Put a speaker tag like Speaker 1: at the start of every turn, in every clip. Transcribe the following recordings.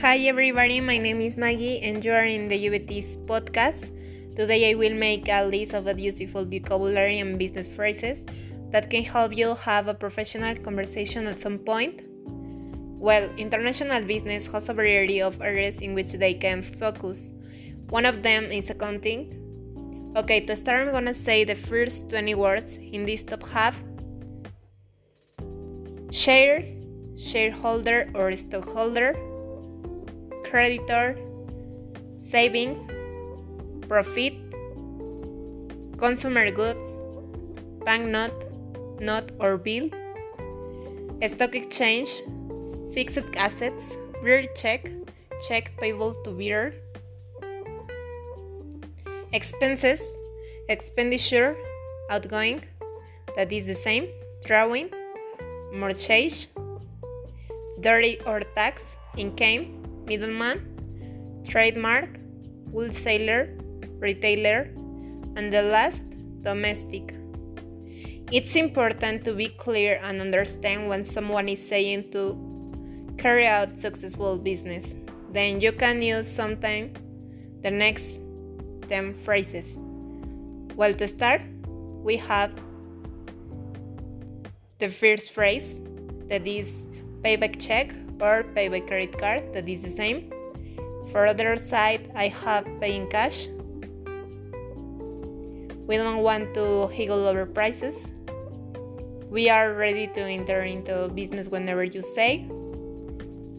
Speaker 1: Hi everybody, my name is Maggie and you are in the UBT's podcast. Today I will make a list of useful vocabulary and business phrases that can help you have a professional conversation at some point. Well, international business has a variety of areas in which they can focus. One of them is accounting. Okay, to start, I'm gonna say the first 20 words in this top half share, shareholder or stockholder creditor, savings, profit, consumer goods, banknote, note or bill, stock exchange, fixed assets, bearer check, check payable to bearer, expenses, expenditure, outgoing, that is the same, drawing, mortgage, dirty or tax, income, middleman, trademark, wholesaler, retailer, and the last, domestic. It's important to be clear and understand when someone is saying to carry out successful business. Then you can use sometime the next 10 phrases. Well, to start, we have the first phrase that is payback check or pay by credit card, that is the same. For other side, I have paying cash. We don't want to haggle over prices. We are ready to enter into business whenever you say.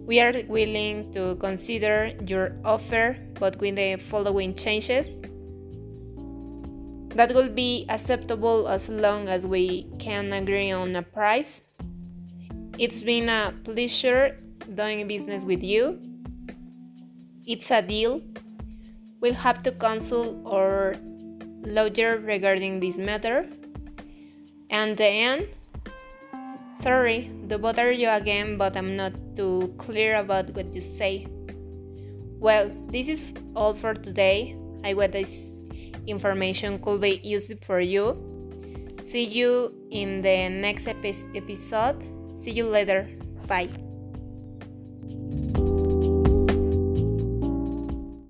Speaker 1: We are willing to consider your offer, but with the following changes. That will be acceptable as long as we can agree on a price. It's been a pleasure doing business with you. It's a deal. We'll have to consult our lawyer regarding this matter. And the end. Sorry to bother you again, but I'm not too clear about what you say. Well, this is all for today. I hope this information could be useful for you. See you in the next epi- episode. See you later. Bye thank you